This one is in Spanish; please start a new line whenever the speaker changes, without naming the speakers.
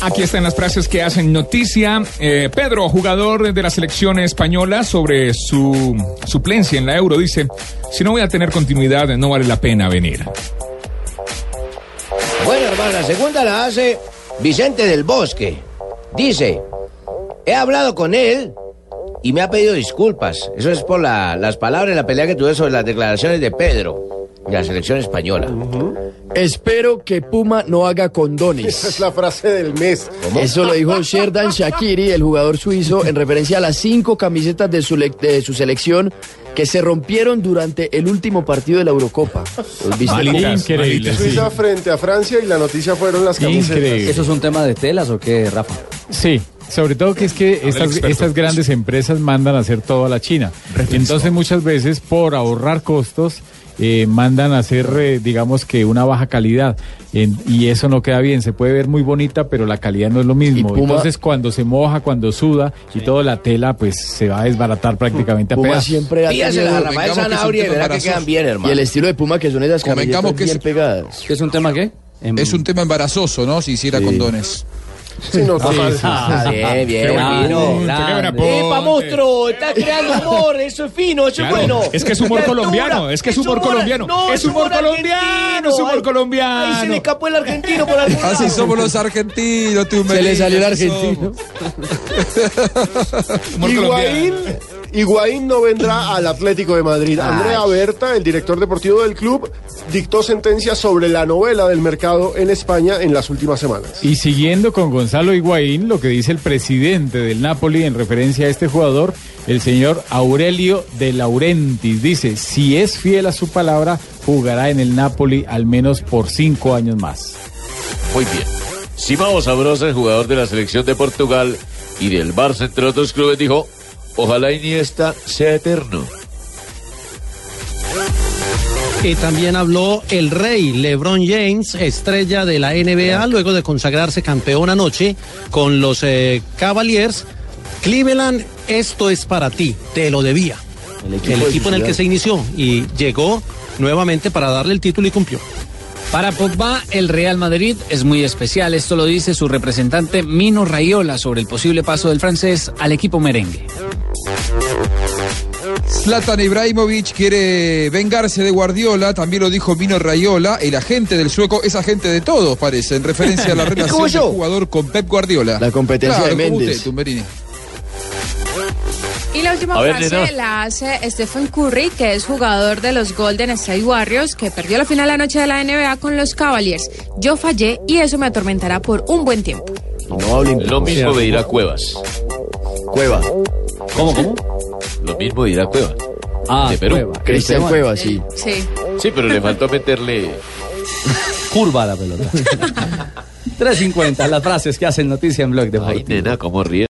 Aquí están las frases que hacen noticia. Eh, Pedro, jugador de la selección española, sobre su suplencia en la Euro, dice, si no voy a tener continuidad, no vale la pena venir.
Bueno, hermano, la segunda la hace Vicente del Bosque. Dice, he hablado con él y me ha pedido disculpas. Eso es por la- las palabras de la pelea que tuve sobre las declaraciones de Pedro, la selección española.
Espero que Puma no haga condones.
Esa es la frase del mes.
Eso lo dijo Sherdan Shakiri, el jugador suizo, en referencia a las cinco camisetas de su, de su selección que se rompieron durante el último partido de la Eurocopa.
Malitas,
Increíble, sí.
Suiza frente a Francia y la noticia fueron las camisetas.
Increíble.
¿Eso es un tema de telas o qué, Rafa?
Sí, sobre todo que es que estas, estas grandes empresas mandan a hacer todo a la China. Entonces muchas veces por ahorrar costos eh, mandan a hacer, eh, digamos que una baja calidad. En- y eso no queda bien. Se puede ver muy bonita, pero la calidad no es lo mismo.
Y Puma-
Entonces cuando se moja, cuando suda y toda la tela, pues se va a desbaratar prácticamente a
Puma
pedazos.
siempre ha
a
tenido...
Rafael
Convengamos que es un
Sanabria y verá que quedan bien,
Y
hermano.
el estilo de Puma que son esas camisetas
que
bien
es-
pegadas.
¿Qué es un tema qué?
Es un tema embarazoso, ¿no? Si hiciera condones.
Sí, no, total.
Ah, bien, bien,
Ah,
fino. ¡Epa, monstruo! ¡Estás creando humor! ¡Eso es fino! ¡Eso
Claro,
es bueno!
es que es humor
¡Qué
colombiano, es que es humor colombiano.
No,
Es humor colombiano, es humor colombiano.
Ay, se le escapó el argentino por algún
Así
lado.
somos los argentinos, tú
Se le salió el argentino.
Higuaín. Higuaín no vendrá al Atlético de Madrid. Andrea Berta, el director deportivo del club, dictó sentencia sobre la novela del mercado en España en las últimas semanas.
Y siguiendo con Gonzalo Higuaín, lo que dice el presidente del Napoli en referencia a este jugador, el señor Aurelio de Laurentiis, dice, si es fiel a su palabra, jugará en el Napoli al menos por cinco años más.
Muy bien. Simao Sabrosa, el jugador de la selección de Portugal y del Barça, entre otros clubes, dijo, ojalá Iniesta sea eterno.
Y también habló el rey LeBron James, estrella de la NBA, luego de consagrarse campeón anoche con los eh, Cavaliers. Cleveland, esto es para ti, te lo debía.
El
El
equipo de
equipo en el que se inició y llegó nuevamente para darle el título y cumplió.
Para Pogba, el Real Madrid es muy especial. Esto lo dice su representante Mino Raiola sobre el posible paso del francés al equipo merengue.
Zlatan Ibrahimovic quiere vengarse de Guardiola, también lo dijo Mino Raiola, el agente del sueco es agente de todos, parece, en referencia a la relación del jugador con Pep Guardiola.
La competencia
Claro,
de Méndez.
usted, Tumberini.
Y la última
ver,
frase la hace Stephen Curry, que es jugador de los Golden State Warriors, que perdió la final anoche de la NBA con los Cavaliers. Yo fallé y eso me atormentará por un buen tiempo.
No hablen
Lo mismo de ir a Cuevas.
Cueva.
¿Cómo, cómo?
Lo mismo de ir a Cuevas.
Ah,
De Perú.
Cueva.
Cristian. Cueva, sí.
Sí.
Sí, pero le faltó meterle...
Curva la pelota. 3.50, las frases que hacen noticia en Blog
Ay,
Deportivo.
nena, cómo ríe.